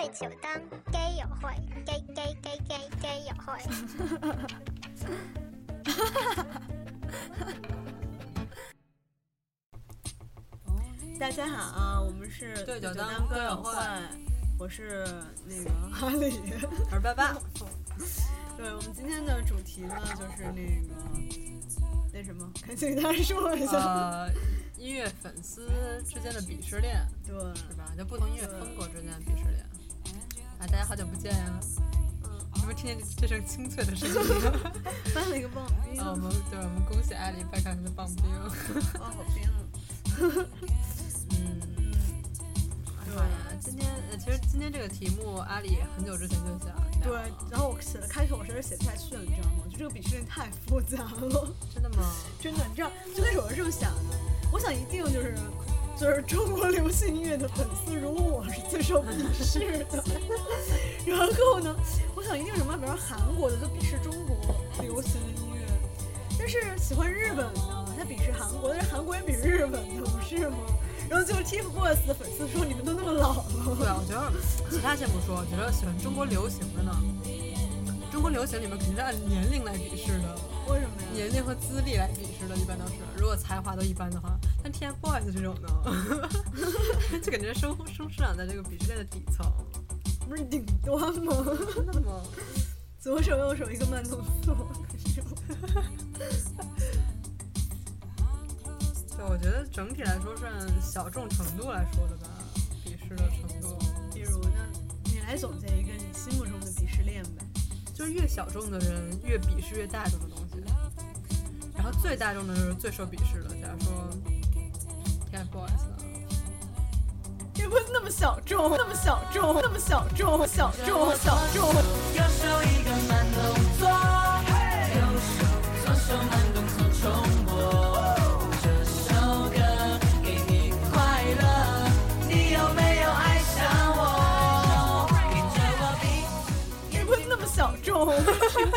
对酒当 gay 友会，gay gay gay gay gay 友会。大家好，啊我们是对酒当当歌友歌友会会，我是那个哈利。我是爸爸。对，我们今天的主题呢，就是那个那什么，赶紧给大家说一下。呃，音乐粉丝之间的鄙视链对，是吧？就不同音乐风格之间的鄙视链。啊，大家好久不见呀！嗯，是不是听见这声清脆的声音？翻了一个棒冰，啊，我们对，我们恭喜艾丽掰开她的棒冰。哦，好冰啊。嗯，对。今天呃，其实今天这个题目，阿里很久之前就想对，然后我写的开头我实在是写不下去了，你知道吗？就这个鄙视链太复杂了，真的吗？真的，你知道，最开始我是这么想的，我想一定就是就是中国流行音乐的粉丝，如我是最受鄙视的，然后呢，我想一定什么，比如说韩国的就鄙视中国流行的音乐，但是喜欢日本的他鄙视韩国，但是韩国也鄙视日本的，不是吗？然后就 TFBOYS 的粉丝说你们都那么老了，对啊，我觉得其他先不说，我觉得喜欢中国流行的呢，中国流行里面肯定是按年龄来鄙视的。为什么呀？年龄和资历来鄙视的，一般都是。如果才华都一般的话，但 TFBOYS 这种呢，就感觉生生生长在这个鄙视链的底层。不是顶端吗？真的吗？左手右手一个慢动作，对，我觉得整体来说是按小众程度来说的吧，鄙视的程度。比如呢，你来总结一个你心目中的鄙视链呗。就是越小众的人越鄙视越大众的东西，然最大众的就是最受鄙视的。假如说 TFBOYS 啊。也不是那么小众，那么小众，那么小众，小众，小众。右手一个慢动作，右手左手慢动作重播。这首歌给你快乐，你有没有爱上我？跟着我比。也不是那么小众，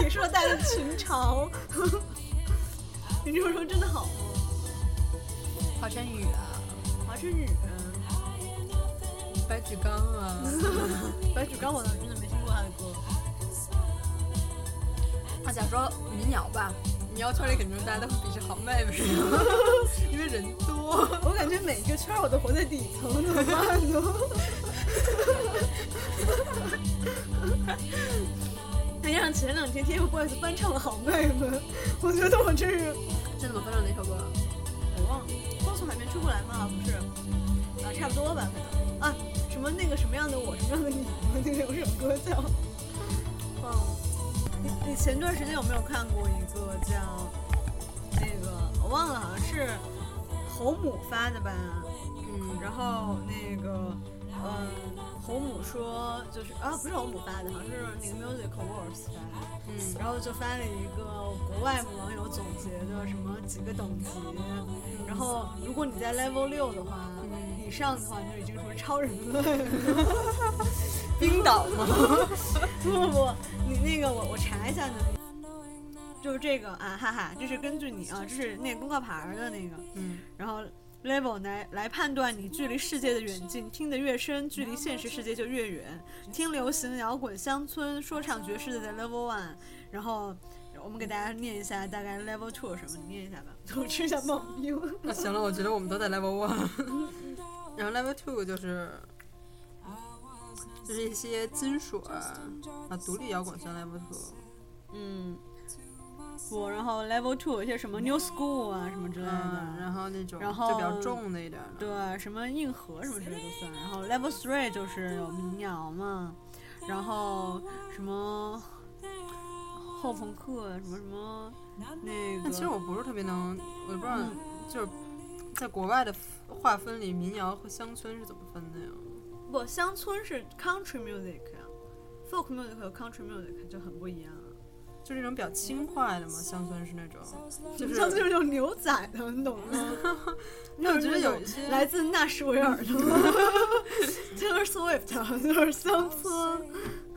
你说大家的群嘲。你这么说真的好吗？华晨宇啊，华晨宇、白举纲啊，白举纲，我倒是真的没听过他的歌。那，假如说民谣吧，民谣圈里肯定大家都会鄙视好妹妹，因为人多。我感觉每个圈儿我都活在底层，怎么办呢？哎呀，前两天 TFBOYS 翻唱了《好妹妹》，我觉得我真是这怎么翻唱哪首歌？我忘了，光从海边吹过来吗？不是，啊，差不多吧，可能啊，什么那个什么样的我，什么样的你，那个有首歌叫，忘了。你你前段时间有没有看过一个叫那个我忘了，好像是侯母发的吧？嗯，然后那个，嗯，侯母说就是啊，不是红母发的，好像是那个 Music Awards 发的，嗯然后就发了一个国外网友总结的什么几个等级，然后如果你在 Level 六的话，以上的话你就已经属于超人类了。冰岛吗？不不不，你那个我我查一下呢，就是这个啊哈哈，这是根据你啊，这是那个公告牌儿的那个，嗯，然后 level 来来判断你距离世界的远近，听得越深，距离现实世界就越远。听流行、摇滚、乡村、说唱、爵士的在 level one，然后我们给大家念一下大概 level two 什么，你念一下吧，我吃一下棒冰。那行了，我觉得我们都在 level one，然后 level two 就是就是一些金属啊啊，独立摇滚算 level two。嗯，不，然后 level two 有一些什么 new school 啊什么之类的，嗯，然后那种然后就比较重的一点的，对，什么硬核什么之类都算。然后 level three 就是有民谣嘛，然后什么后朋克，什么什么那个。但其实我不是特别能，我不知道，就是在国外的划分里，民谣和乡村是怎么分的呀？不，乡村是 country music 啊，folk music 和 country music 就很不一样啊。就是那种比较轻快的嘛，乡村是那种，就是乡村就是有牛仔的，你懂吗？那我觉得有一些来自纳什维尔的 Taylor Swift 就是乡村，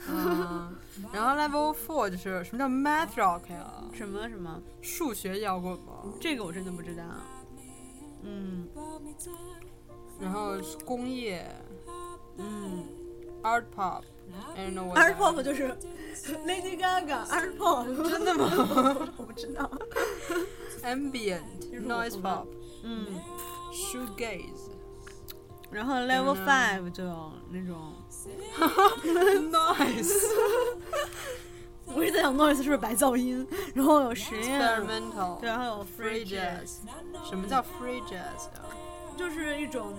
嗯，然后 level four 就是什么叫 math rock 呀？什么什么，数学摇滚吗？这个我真的不知道。嗯然后是工业，嗯，art pop。I don't know what art that pop 就是 Lady Gaga art pop，真的吗我不知道。ambient noise 我 pop 嗯，shoegaze 然后 level 嗯 five 就有那种，noise 我一直在想 noise 是不是白噪音，然后有实验，experimental 对，还有 free jazz。什么叫 free jazz 啊？就是一种，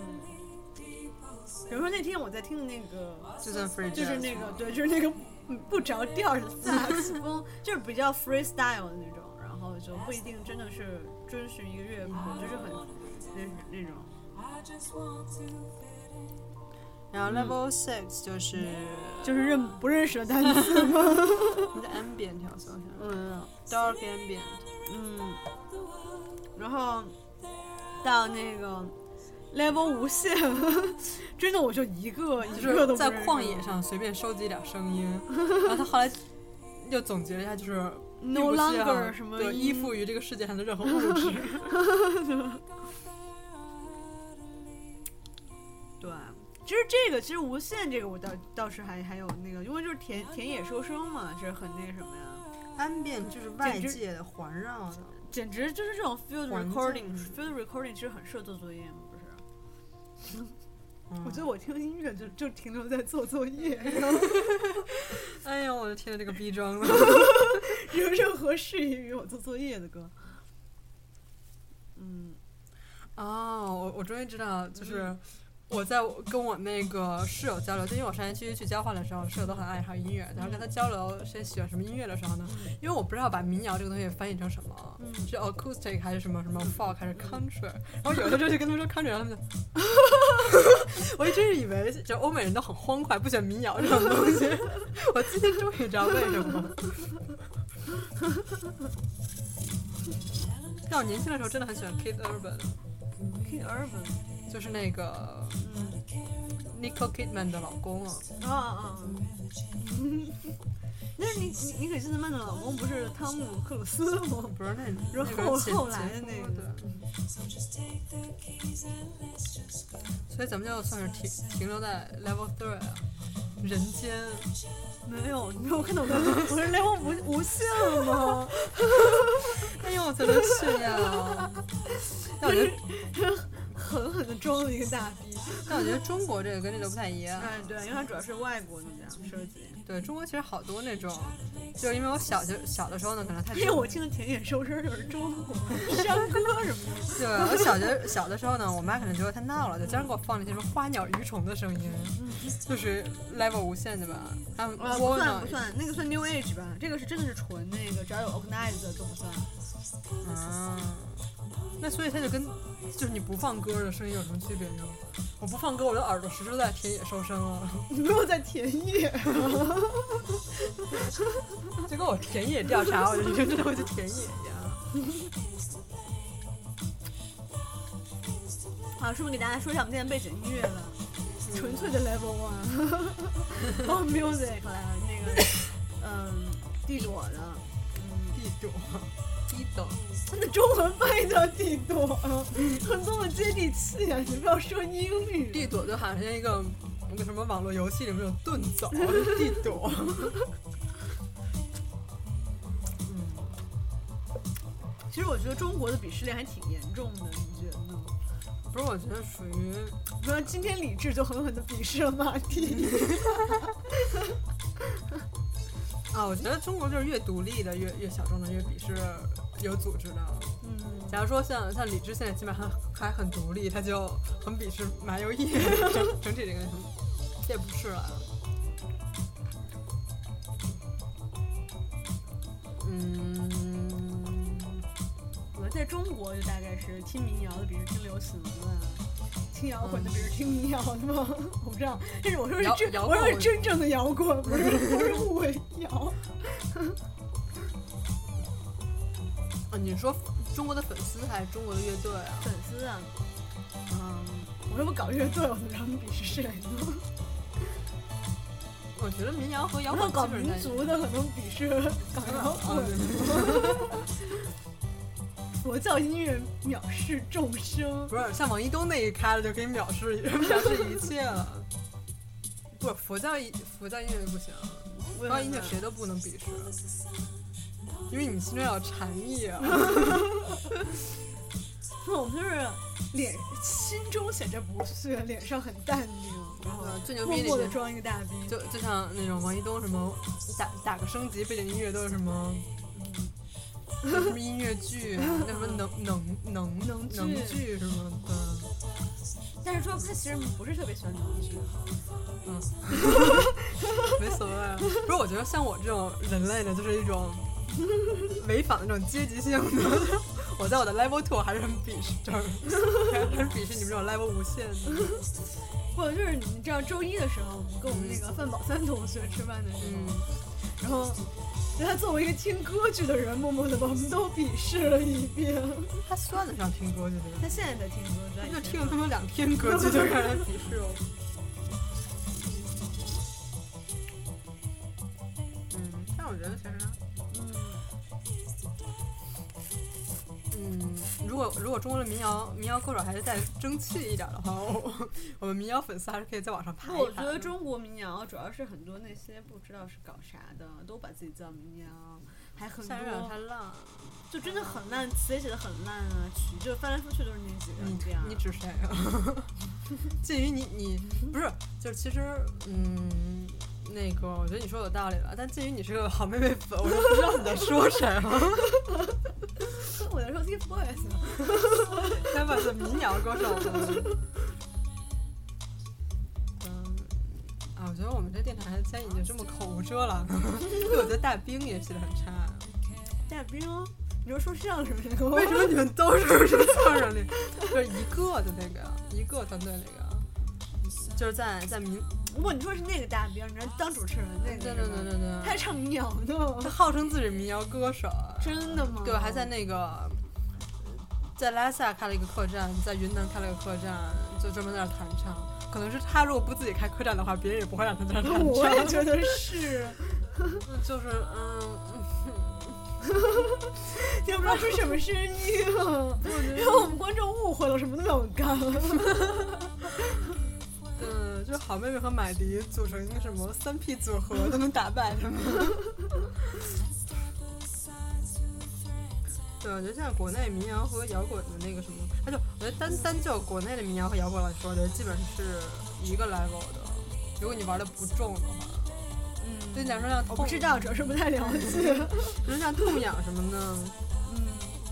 比如说那天我在听的那个，就是那个对，就是那个嗯不着调的萨克斯风，就是比较 freestyle 的那种，然后就不一定真的是遵循一个乐谱，就是很那那种。然后 level six 就是就是认不认识的单词吗？你的 ambient 调搜一下嗯，dark ambient。嗯，然后到那个 level 无限，真的我就一个一就是在个都在旷野上随便收集一点声音，然后他后来又总结了一下，就是 no longer 什么对依附于这个世界上的任何物 质。对，其实这个其实无限这个我倒倒是还还有那个，因为就是田田野收声嘛，就是很那什么呀，ambient 就是外界的环绕的，简直就是这种 field recording，field recording 其实很适合做作业嘛，我觉得我听音乐就就停留在做作业，哎呀，我的天呐，这个逼装的。有任何适宜于我做作业的歌。嗯，哦，我我终于知道，就是我在我跟我那个室友交流，就因为我上学期去交换的时候，室友都很爱好音乐，然后跟他交流谁喜欢什么音乐的时候呢，因为我不知道把民谣这个东西翻译成什么，是 acoustic 还是什么什么 folk 还是 country，然后有的时候就跟他们说 country，然后他们就 我一直以为就欧美人都很欢快，不喜欢民谣这种东西，我今天终于知道为什么。但我年轻的时候真的很喜欢 Kid Urban。King Urban，就是那个嗯 Nicole Kidman 的老公啊，啊啊，那是你你你可记得曼的老公不是汤姆克鲁斯吗？不是那然后后后来的那个对。所以咱们就算是停停留在 level three 啊，人间。没有，你没有看到我的 我是 level 无无限了吗？哎呦，我真的是呀！那我觉得，狠狠的装了一个大逼。但我觉得中国这个跟这个不太一样。嗯，对，因为它主要是外国那样设计。对中国其实好多那种，就是因为我小就小的时候呢，可能太因为我听的田野收声就是中国 山歌什么的。对我小学小的时候呢，我妈可能觉得太闹了，就经常给我放那些什么花鸟鱼虫的声音，就是 level 无限的吧。还有呃，不算不算，那个算 New Age 吧，这个是真的是纯那个，只要有 organized 的都不算。啊，那所以它就跟就是你不放歌的声音有什么区别呢？我不放歌，我的耳朵实实在在田野收声了，你没有在田野，就跟我田野调查，我就就知道我在田野一样。好，是不是给大家说一下我们今天背景音乐了？纯粹的 level one，哦 music 那个嗯，地朵的，嗯地朵，地朵，它的中文翻译叫地朵，很多么接地气啊！你不要说英语。地朵就好像一个那个什么网络游戏里面那种遁走地朵。其实我觉得中国的鄙视链还挺严重的，你觉得呢？不是，我觉得属于你说今天李志就狠狠的鄙视了马蒂，啊，我觉得中国就是越独立的越越小众的越鄙视有组织的。嗯，假如说像像李志现在基本上还还很独立，他就很鄙视麻油叶整整体这个什么，这也不是了。嗯，我在中国就大概是听民谣的比如听流行的，听摇滚的比如听民谣的吗？我不知道，但是我说是摇真，我说是真正的摇滚，不是不是误会摇。啊，你说中国的粉丝还是中国的乐队啊？粉丝啊，嗯，我要不搞乐队，我能让你鄙视谁呢？我觉得民谣和摇滚搞民族的可能鄙视搞摇啊，滚。对 佛教音乐藐视众生，不是像王一东那一开了就可以藐视 藐视一切了。不是佛教音佛教音乐不行，佛教音乐谁都不能鄙视，因为你们心中要有禅意啊。我们就是脸心中显着不屑，脸上很淡定，然后呃最牛逼的装一个大逼。就就像那种王一东什么打打个升级背景音乐都是什么。嗯什么音乐剧啊，那什么能能能能剧能剧什么的，但是说他其实不是特别喜欢能剧，嗯 没所谓。啊不是，我觉得像我这种人类的，就是一种 违反的这种阶级性的。我在我的 level two 还是很鄙视，就是 还是鄙视你们这种 level 无限的。或者就是你知道周一的时候，我们跟我们那个范宝三同学吃饭的时候，嗯，然后就他作为一个听歌剧的人，默默的把我们都鄙视了一遍。他算得上听歌剧的人他，现在在听歌剧，他就听了他们两天歌剧就开始鄙视我。嗯，但我觉得其实。嗯，如果如果中国的民谣民谣歌手还是再争气一点的话，我我们民谣粉丝还是可以在网上爬一排。我觉得中国民谣主要是很多那些不知道是搞啥的，都把自己叫民谣，还很夏日有点太烂。就真的很烂，词也写的很烂啊，曲就翻来覆去都是那几个你这样。你指谁啊？鉴于你你不是，就是其实嗯，那个我觉得你说有道理了，但鉴于你是个好妹妹粉，我就不知道你在说谁了。我在说 TFBOYS，天吧，是民谣歌手？嗯，啊，我觉得我们这电台现在已经这么口无遮拦了，因为我觉得大兵也写的很差。大兵，你说说相声那个？为什么你们都是说相声里？就是一个的那个，一个团队那个，就是在在民，不，你说是那个大兵，你知道当主持人那个对，对对对对，他还唱民谣他，号称自己是民谣歌手，真的吗？对，还在那个在拉萨开了一个客栈，在云南开了个客栈，就专门在那弹唱。可能是他如果不自己开客栈的话，别人也不会让他在那弹唱。我也觉得 是，就是嗯，也不知道是什么声音啊，然后我们观众误会了，什么都没有干。嗯，就好妹妹和买迪组成一个什么三 P 组合，都能打败他们。对，我觉得现在国内民谣和摇滚的那个什么，而且我觉得单单就国内的民谣和摇滚来说，我觉得基本是一个 level 的。如果你玩的不重的话，嗯对你来说我不知道，主要是不太了解。比 如像痛痒什么的，嗯，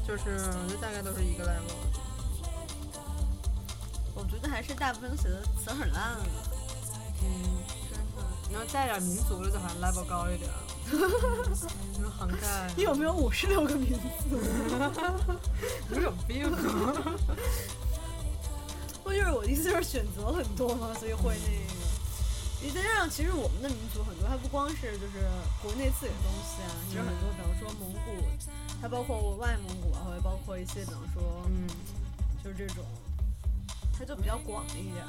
就是我觉得大概都是一个 level。我觉得还是大部分都写的词很烂了。嗯，真的，你要带点民族的，就好像 level 高一点。你们涵盖，你有没有五十六个民族？你们有病啊！不就是我的意思就是选择很多嘛，所以会那个。你再加上，其实我们的民族很多，它不光是就是国内自己的东西啊，其实很多，比方说蒙古，它包括外蒙古啊，或者包括一些，比方说，嗯，就是这种，它就比较广一点儿。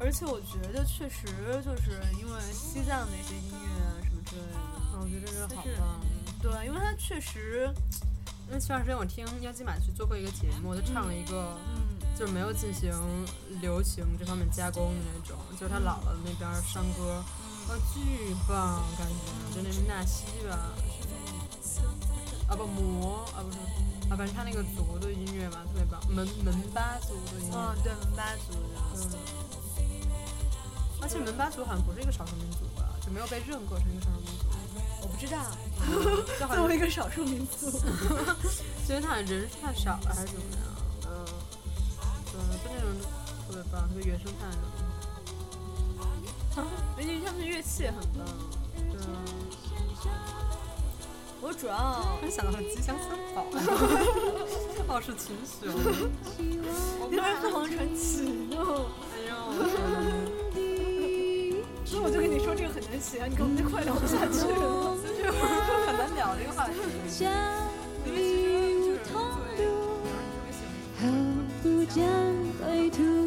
而且我觉得确实就是因为西藏那些音乐啊什么之类的，我觉得这个好棒。对，因为它确实，因为前段时间我听妖姬马去做过一个节目，他唱了一个，嗯，就是没有进行流行这方面加工的那种，就是他姥姥那边山歌，啊，巨棒，感觉就那什么纳西吧，是啊不魔啊不是啊，反正他那个族的音乐嘛特别棒，门门巴族的音乐，嗯，对，门巴族的，嗯，而且门巴族好像不是一个少数民族吧，就没有被认可成一个少数民族。我不知道，作为一个少数民族，所以他好像人太少了还是怎么样？嗯，对，就那种特别棒，特别原生态的。而且他们的乐器也很棒。对，我主要想到了吉祥三宝，傲视群雄。那边凤凰传奇哟，哎呦，所以我就跟你说这个很难写，你根本就快聊不下去了。就是很难聊这个话题。家因为其实就是同作为，比如你特别喜欢好不将归途。